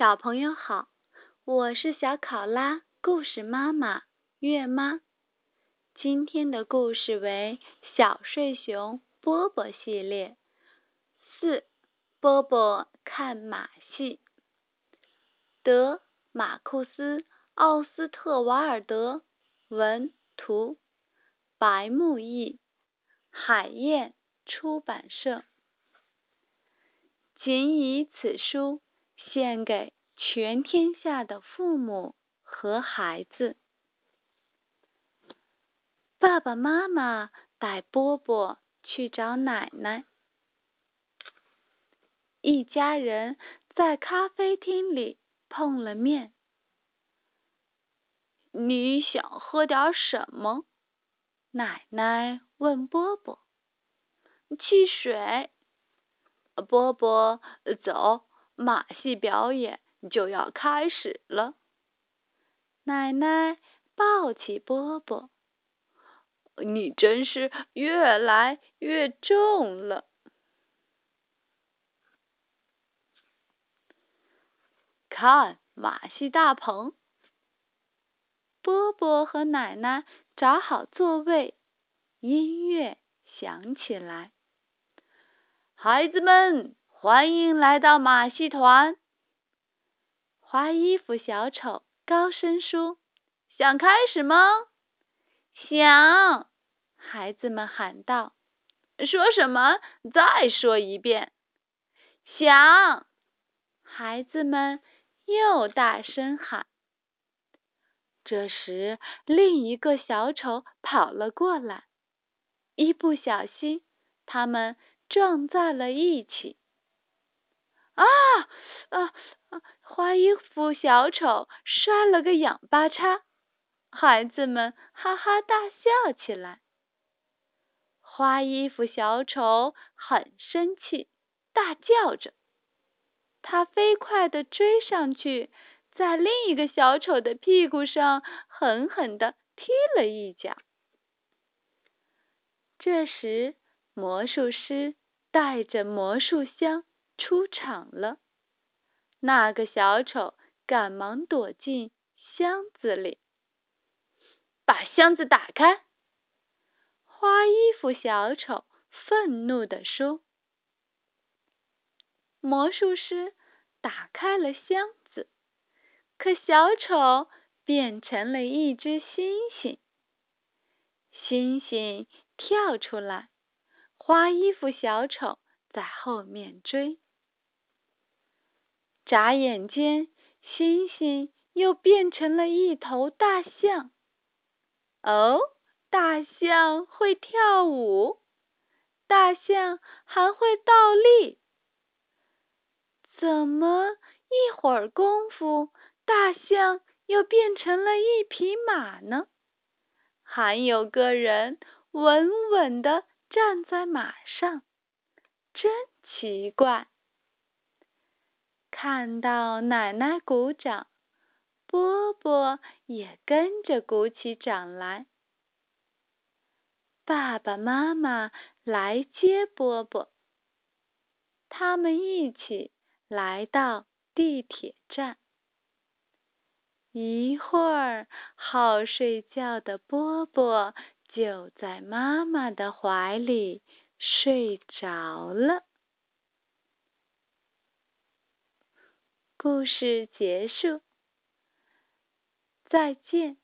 小朋友好，我是小考拉故事妈妈月妈。今天的故事为《小睡熊波波》系列四，波波看马戏。德马库斯·奥斯特瓦尔德文图，白木易，海燕出版社。仅以此书。献给全天下的父母和孩子。爸爸妈妈带波波去找奶奶，一家人在咖啡厅里碰了面。你想喝点什么？奶奶问波波。汽水。波波，走。马戏表演就要开始了，奶奶抱起波波，你真是越来越重了。看马戏大棚，波波和奶奶找好座位，音乐响起来，孩子们。欢迎来到马戏团！花衣服小丑高声说：“想开始吗？”“想！”孩子们喊道。“说什么？再说一遍。”“想！”孩子们又大声喊。这时，另一个小丑跑了过来，一不小心，他们撞在了一起。啊啊啊！花衣服小丑摔了个仰八叉，孩子们哈哈大笑起来。花衣服小丑很生气，大叫着，他飞快地追上去，在另一个小丑的屁股上狠狠地踢了一脚。这时，魔术师带着魔术箱。出场了，那个小丑赶忙躲进箱子里，把箱子打开。花衣服小丑愤怒地说：“魔术师打开了箱子，可小丑变成了一只猩猩。猩猩跳出来，花衣服小丑在后面追。”眨眼间，星星又变成了一头大象。哦，大象会跳舞，大象还会倒立。怎么一会儿功夫，大象又变成了一匹马呢？还有个人稳稳地站在马上，真奇怪。看到奶奶鼓掌，波波也跟着鼓起掌来。爸爸妈妈来接波波，他们一起来到地铁站。一会儿，好睡觉的波波就在妈妈的怀里睡着了。故事结束，再见。